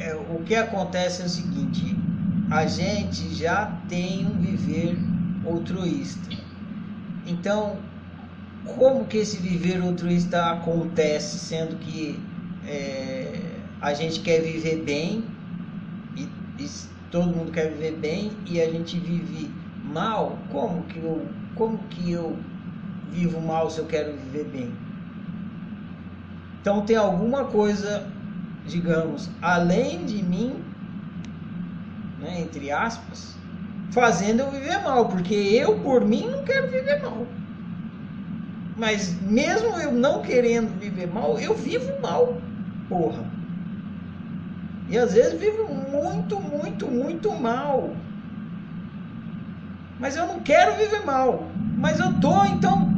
é, o que acontece é o seguinte: a gente já tem um viver altruísta. Então, como que esse viver altruísta acontece, sendo que é, a gente quer viver bem e, e, todo mundo quer viver bem e a gente vive mal? Como que eu, como que eu vivo mal se eu quero viver bem? Então tem alguma coisa, digamos, além de mim, né, entre aspas, fazendo eu viver mal, porque eu por mim não quero viver mal. Mas mesmo eu não querendo viver mal, eu vivo mal, porra. E às vezes vivo muito, muito, muito mal. Mas eu não quero viver mal. Mas eu tô, então.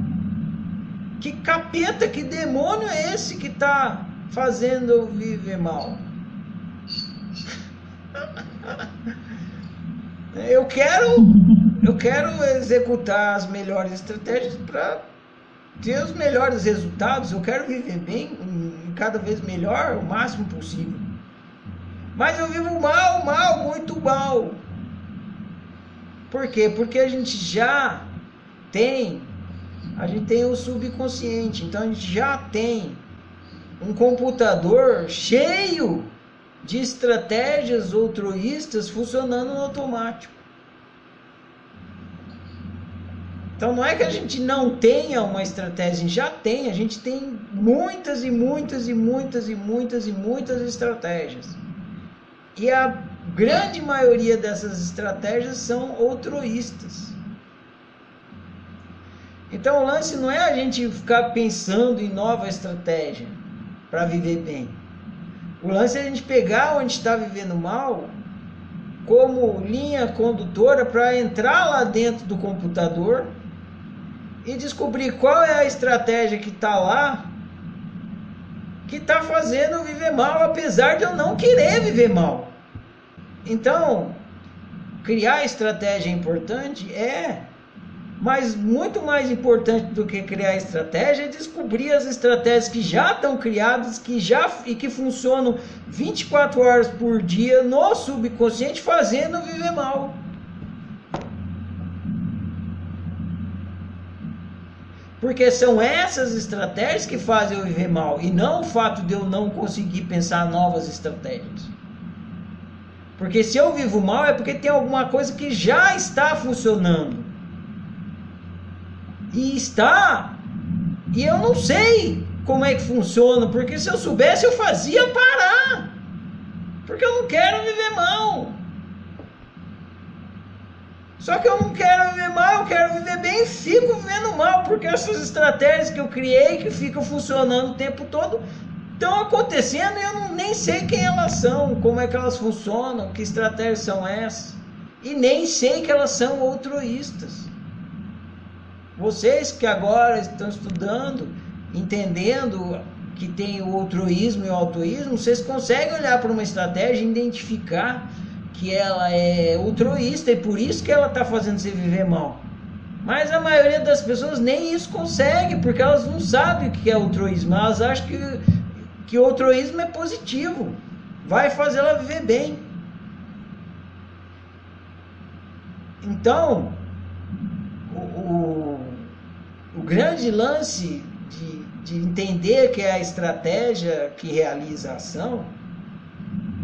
Que capeta, que demônio é esse que tá fazendo eu viver mal? Eu quero, eu quero executar as melhores estratégias para ter os melhores resultados, eu quero viver bem, cada vez melhor, o máximo possível. Mas eu vivo mal, mal, muito mal. Por quê? Porque a gente já tem, a gente tem o subconsciente, então a gente já tem um computador cheio de estratégias altruístas funcionando no automático. Então não é que a gente não tenha uma estratégia, já tem, a gente tem muitas e muitas e muitas e muitas e muitas estratégias. E a grande maioria dessas estratégias são altruístas. Então o lance não é a gente ficar pensando em nova estratégia para viver bem. O lance é a gente pegar onde está vivendo mal como linha condutora para entrar lá dentro do computador e descobrir qual é a estratégia que está lá que está fazendo viver mal, apesar de eu não querer viver mal. Então, criar estratégia importante? É. Mas muito mais importante do que criar estratégia é descobrir as estratégias que já estão criadas que já, e que funcionam 24 horas por dia no subconsciente, fazendo viver mal. Porque são essas estratégias que fazem eu viver mal e não o fato de eu não conseguir pensar novas estratégias. Porque se eu vivo mal é porque tem alguma coisa que já está funcionando. E está. E eu não sei como é que funciona, porque se eu soubesse eu fazia parar. Porque eu não quero viver mal. Só que eu não quero viver mal, eu quero viver bem e fico vivendo mal, porque essas estratégias que eu criei, que ficam funcionando o tempo todo, estão acontecendo e eu não, nem sei quem elas são, como é que elas funcionam, que estratégias são essas. E nem sei que elas são altruístas. Vocês que agora estão estudando, entendendo que tem o altruísmo e o altruísmo, vocês conseguem olhar para uma estratégia e identificar que ela é altruísta e por isso que ela está fazendo você viver mal. Mas a maioria das pessoas nem isso consegue, porque elas não sabem o que é altruísmo. Elas acham que, que o altruísmo é positivo, vai fazer ela viver bem. Então, o, o, o grande lance de, de entender que é a estratégia que realiza a ação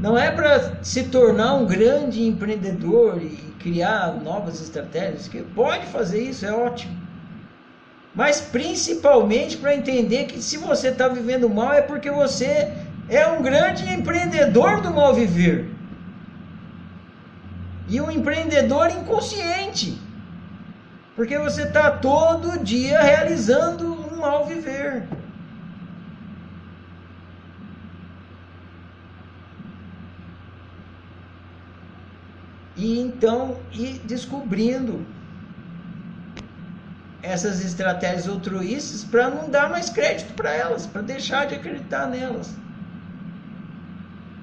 não é para se tornar um grande empreendedor e criar novas estratégias, que pode fazer isso, é ótimo. Mas principalmente para entender que se você está vivendo mal é porque você é um grande empreendedor do mal viver. E um empreendedor inconsciente. Porque você está todo dia realizando um mal viver. e então ir descobrindo essas estratégias altruístas para não dar mais crédito para elas, para deixar de acreditar nelas.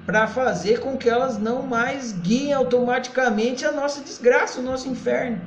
Para fazer com que elas não mais guiem automaticamente a nossa desgraça, o nosso inferno.